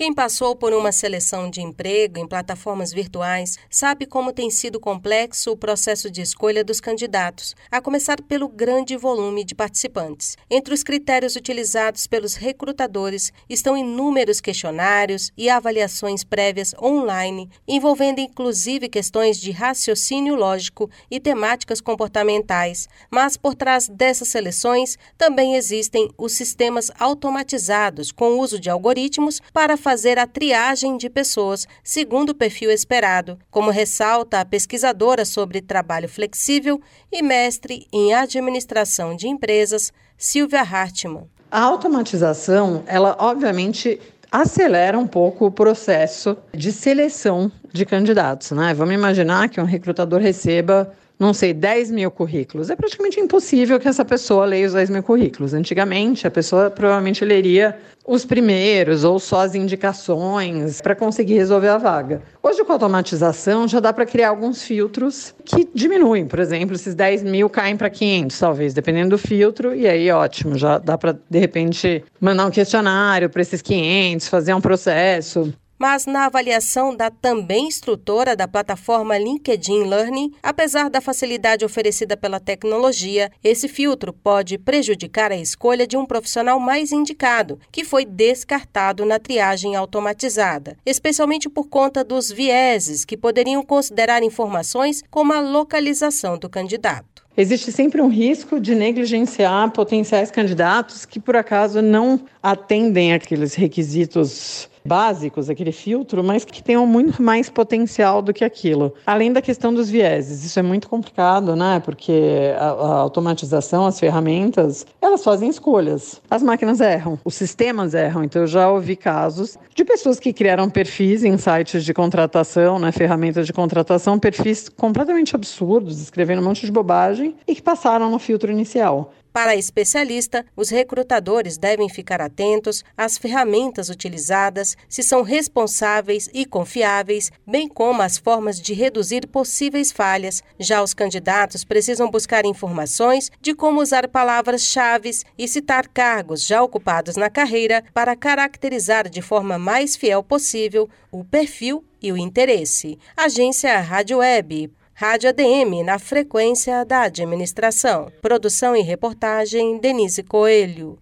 Quem passou por uma seleção de emprego em plataformas virtuais sabe como tem sido complexo o processo de escolha dos candidatos, a começar pelo grande volume de participantes. Entre os critérios utilizados pelos recrutadores estão inúmeros questionários e avaliações prévias online, envolvendo inclusive questões de raciocínio lógico e temáticas comportamentais. Mas por trás dessas seleções também existem os sistemas automatizados com uso de algoritmos para fazer fazer a triagem de pessoas segundo o perfil esperado, como ressalta a pesquisadora sobre trabalho flexível e mestre em administração de empresas, Silvia Hartmann. A automatização, ela obviamente acelera um pouco o processo de seleção de candidatos, né? Vamos imaginar que um recrutador receba não sei, 10 mil currículos. É praticamente impossível que essa pessoa leia os 10 mil currículos. Antigamente, a pessoa provavelmente leria os primeiros ou só as indicações para conseguir resolver a vaga. Hoje, com a automatização, já dá para criar alguns filtros que diminuem. Por exemplo, esses 10 mil caem para 500, talvez, dependendo do filtro, e aí ótimo, já dá para, de repente, mandar um questionário para esses 500, fazer um processo mas na avaliação da também instrutora da plataforma LinkedIn Learning, apesar da facilidade oferecida pela tecnologia, esse filtro pode prejudicar a escolha de um profissional mais indicado, que foi descartado na triagem automatizada, especialmente por conta dos vieses que poderiam considerar informações como a localização do candidato. Existe sempre um risco de negligenciar potenciais candidatos que, por acaso, não atendem aqueles requisitos básicos, aquele filtro, mas que tenham muito mais potencial do que aquilo. Além da questão dos vieses, isso é muito complicado, né? Porque a, a automatização, as ferramentas, elas fazem escolhas. As máquinas erram, os sistemas erram. Então eu já ouvi casos de pessoas que criaram perfis em sites de contratação, né, ferramentas de contratação, perfis completamente absurdos, escrevendo um monte de bobagem e que passaram no filtro inicial. Para a especialista, os recrutadores devem ficar atentos às ferramentas utilizadas, se são responsáveis e confiáveis, bem como às formas de reduzir possíveis falhas. Já os candidatos precisam buscar informações de como usar palavras-chave e citar cargos já ocupados na carreira para caracterizar de forma mais fiel possível o perfil e o interesse. Agência Rádio Web. Rádio ADM na frequência da administração. Produção e reportagem Denise Coelho.